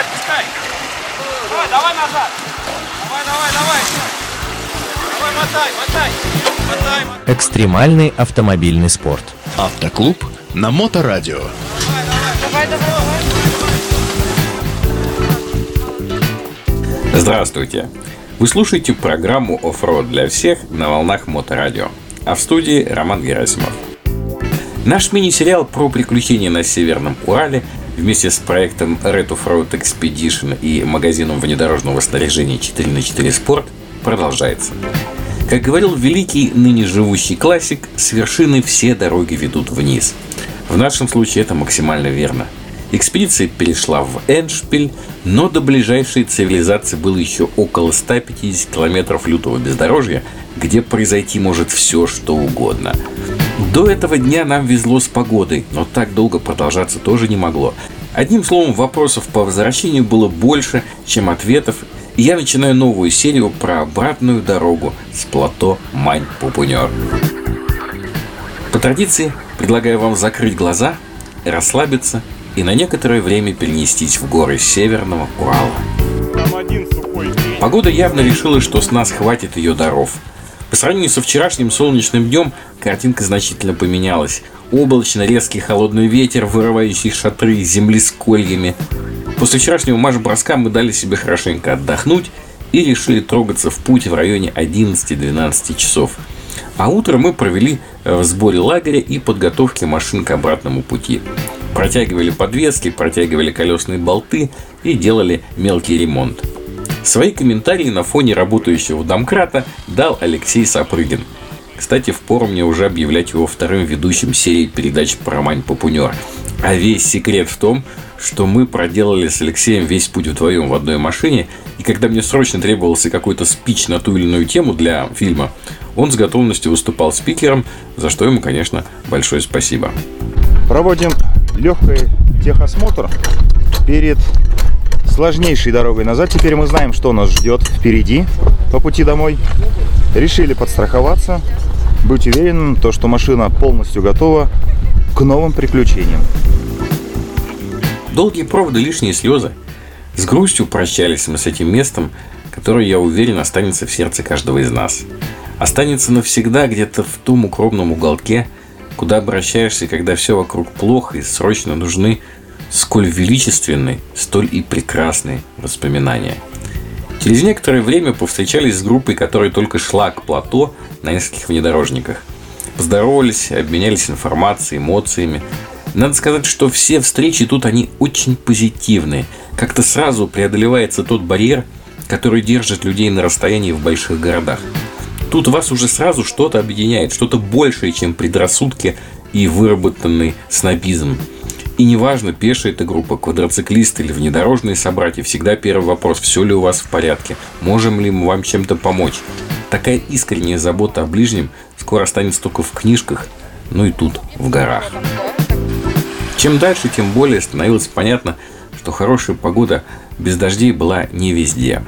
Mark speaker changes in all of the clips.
Speaker 1: давай, отпускай. Давай, давай назад. Давай, давай, давай. Давай, мотай, мотай. Мотай, мотай.
Speaker 2: Экстремальный автомобильный спорт.
Speaker 3: Автоклуб на Моторадио.
Speaker 1: Давай, давай, давай.
Speaker 4: Здравствуйте! Вы слушаете программу «Оффроуд для всех» на волнах Моторадио. А в студии Роман Герасимов. Наш мини-сериал про приключения на Северном Урале вместе с проектом Red Offroad Expedition и магазином внедорожного снаряжения 4 на 4 Sport продолжается. Как говорил великий ныне живущий классик, с вершины все дороги ведут вниз. В нашем случае это максимально верно – Экспедиция перешла в Эншпиль, но до ближайшей цивилизации было еще около 150 километров лютого бездорожья, где произойти может все, что угодно. До этого дня нам везло с погодой, но так долго продолжаться тоже не могло. Одним словом, вопросов по возвращению было больше, чем ответов, и я начинаю новую серию про обратную дорогу с плато Мань-Пупунер. По традиции предлагаю вам закрыть глаза, расслабиться – и на некоторое время перенестись в горы Северного Урала. Погода явно решила, что с нас хватит ее даров. По сравнению со вчерашним солнечным днем картинка значительно поменялась. Облачно резкий холодный ветер, вырывающий шатры из земли с кольями. После вчерашнего марш-броска мы дали себе хорошенько отдохнуть и решили трогаться в путь в районе 11-12 часов. А утро мы провели в сборе лагеря и подготовке машин к обратному пути. Протягивали подвески, протягивали колесные болты и делали мелкий ремонт. Свои комментарии на фоне работающего домкрата дал Алексей Сапрыгин. Кстати, впору мне уже объявлять его вторым ведущим серии передач про Мань Попунер. А весь секрет в том, что мы проделали с Алексеем весь путь вдвоем в одной машине, и когда мне срочно требовался какой-то спич на ту или иную тему для фильма, он с готовностью выступал спикером, за что ему, конечно, большое спасибо.
Speaker 5: Проводим легкий техосмотр перед сложнейшей дорогой назад. Теперь мы знаем, что нас ждет впереди по пути домой. Решили подстраховаться, быть уверенным, то, что машина полностью готова к новым приключениям.
Speaker 4: Долгие проводы, лишние слезы. С грустью прощались мы с этим местом, которое, я уверен, останется в сердце каждого из нас. Останется навсегда где-то в том укромном уголке – куда обращаешься, когда все вокруг плохо и срочно нужны сколь величественные, столь и прекрасные воспоминания. Через некоторое время повстречались с группой, которая только шла к плато на нескольких внедорожниках. Поздоровались, обменялись информацией, эмоциями. Надо сказать, что все встречи тут они очень позитивные. Как-то сразу преодолевается тот барьер, который держит людей на расстоянии в больших городах. Тут вас уже сразу что-то объединяет, что-то большее, чем предрассудки и выработанный снобизм. И неважно, пешая эта группа, квадроциклисты или внедорожные собратья, всегда первый вопрос, все ли у вас в порядке, можем ли мы вам чем-то помочь. Такая искренняя забота о ближнем скоро останется только в книжках, ну и тут, в горах. Чем дальше, тем более становилось понятно, что хорошая погода без дождей была не везде.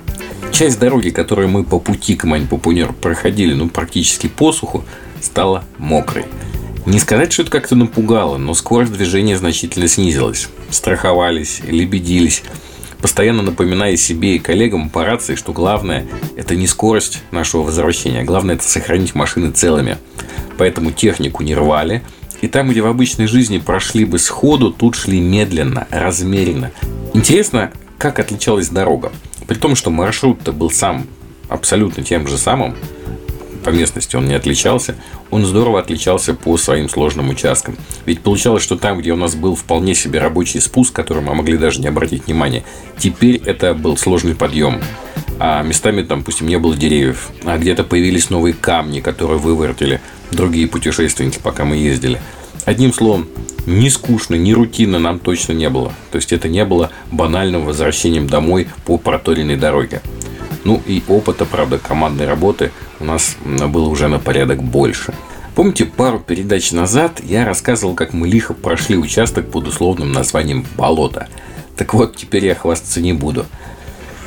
Speaker 4: Часть дороги, которую мы по пути к Мань-Пупунер проходили, ну, практически по суху, стала мокрой. Не сказать, что это как-то напугало, но скорость движения значительно снизилась. Страховались, лебедились, постоянно напоминая себе и коллегам по рации, что главное – это не скорость нашего возвращения, главное – это сохранить машины целыми. Поэтому технику не рвали, и там, где в обычной жизни прошли бы сходу, тут шли медленно, размеренно. Интересно, как отличалась дорога. При том, что маршрут-то был сам абсолютно тем же самым, по местности он не отличался, он здорово отличался по своим сложным участкам. Ведь получалось, что там, где у нас был вполне себе рабочий спуск, который мы могли даже не обратить внимания, теперь это был сложный подъем. А местами там, допустим, не было деревьев, а где-то появились новые камни, которые вывертили другие путешественники, пока мы ездили. Одним словом, ни скучно, ни рутинно нам точно не было. То есть это не было банальным возвращением домой по проторенной дороге. Ну и опыта, правда, командной работы у нас было уже на порядок больше. Помните, пару передач назад я рассказывал, как мы лихо прошли участок под условным названием «Болото». Так вот, теперь я хвастаться не буду.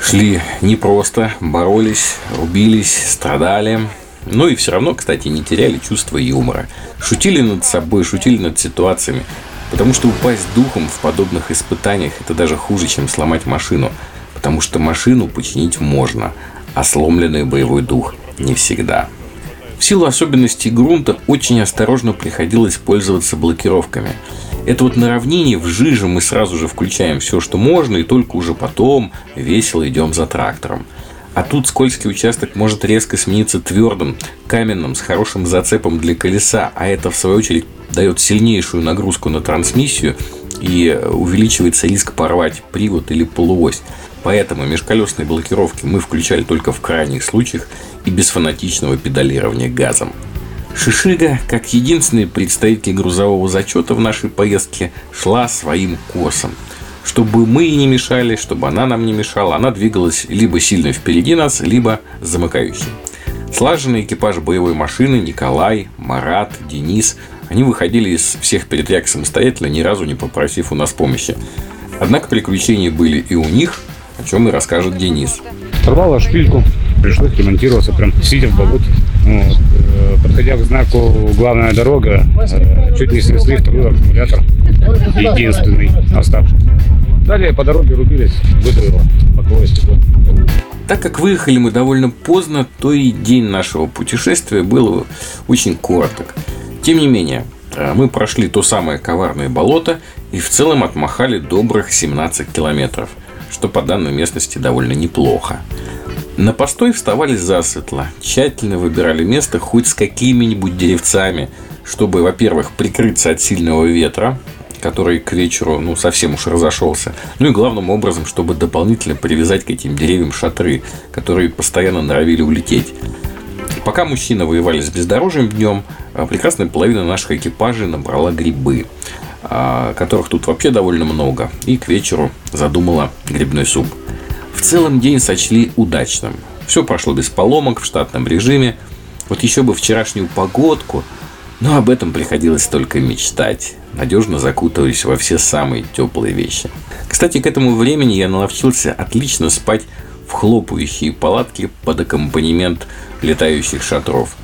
Speaker 4: Шли непросто, боролись, рубились, страдали, ну и все равно, кстати, не теряли чувство юмора. Шутили над собой, шутили над ситуациями. Потому что упасть духом в подобных испытаниях – это даже хуже, чем сломать машину. Потому что машину починить можно, а сломленный боевой дух – не всегда. В силу особенностей грунта очень осторожно приходилось пользоваться блокировками. Это вот на равнине в жиже мы сразу же включаем все, что можно, и только уже потом весело идем за трактором. А тут скользкий участок может резко смениться твердым, каменным, с хорошим зацепом для колеса, а это, в свою очередь, дает сильнейшую нагрузку на трансмиссию и увеличивается риск порвать привод или полуось. Поэтому межколесные блокировки мы включали только в крайних случаях и без фанатичного педалирования газом. Шишига, как единственный представитель грузового зачета в нашей поездке, шла своим курсом. Чтобы мы ей не мешали, чтобы она нам не мешала, она двигалась либо сильно впереди нас, либо замыкающей. Слаженный экипаж боевой машины Николай, Марат, Денис, они выходили из всех передряг самостоятельно, ни разу не попросив у нас помощи. Однако приключения были и у них, о чем и расскажет Денис.
Speaker 6: Порвала шпильку, пришлось ремонтироваться, прям сидя в болоте. Вот. Э, подходя к знаку «Главная дорога», э, чуть не снесли второй аккумулятор, единственный оставшийся. Далее по дороге рубились, выдавило боковое стекло.
Speaker 4: Так как выехали мы довольно поздно, то и день нашего путешествия был очень короток. Тем не менее, э, мы прошли то самое коварное болото и в целом отмахали добрых 17 километров, что по данной местности довольно неплохо. На постой вставали засветло, тщательно выбирали место хоть с какими-нибудь деревцами, чтобы, во-первых, прикрыться от сильного ветра, который к вечеру ну, совсем уж разошелся. Ну и главным образом, чтобы дополнительно привязать к этим деревьям шатры, которые постоянно норовили улететь. Пока мужчины воевали с бездорожьем днем, а прекрасная половина наших экипажей набрала грибы, а, которых тут вообще довольно много, и к вечеру задумала грибной суп. В целом день сочли удачным. Все прошло без поломок, в штатном режиме. Вот еще бы вчерашнюю погодку – но об этом приходилось только мечтать, надежно закутываясь во все самые теплые вещи. Кстати, к этому времени я наловчился отлично спать в хлопающие палатки под аккомпанемент летающих шатров.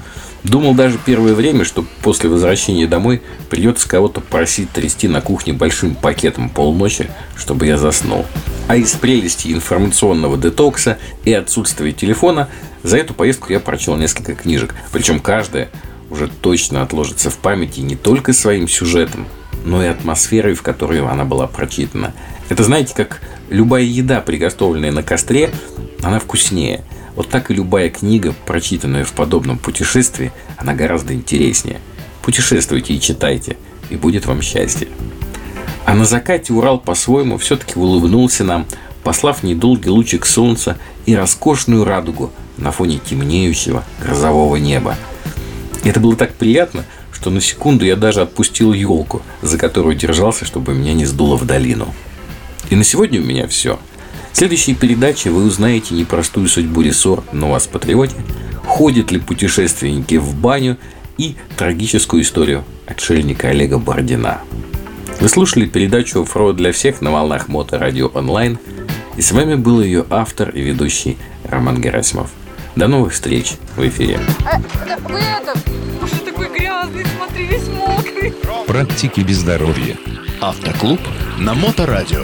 Speaker 4: Думал даже первое время, что после возвращения домой придется кого-то просить трясти на кухне большим пакетом полночи, чтобы я заснул. А из прелести информационного детокса и отсутствия телефона за эту поездку я прочел несколько книжек. Причем каждая уже точно отложится в памяти не только своим сюжетом, но и атмосферой, в которой она была прочитана. Это, знаете, как любая еда, приготовленная на костре, она вкуснее. Вот так и любая книга, прочитанная в подобном путешествии, она гораздо интереснее. Путешествуйте и читайте, и будет вам счастье. А на закате Урал по-своему все-таки улыбнулся нам, послав недолгий лучик солнца и роскошную радугу на фоне темнеющего грозового неба – это было так приятно, что на секунду я даже отпустил елку, за которую держался, чтобы меня не сдуло в долину. И на сегодня у меня все. В следующей передаче вы узнаете непростую судьбу рессор на вас патриоте, ходят ли путешественники в баню и трагическую историю отшельника Олега Бордина. Вы слушали передачу «Фро для всех» на волнах Моторадио онлайн. И с вами был ее автор и ведущий Роман Герасимов. До новых встреч в эфире.
Speaker 7: А, да, вы это, уже такой грязный, смотри, весь мокрый.
Speaker 2: Практики без здоровья.
Speaker 3: Автоклуб на Моторадио.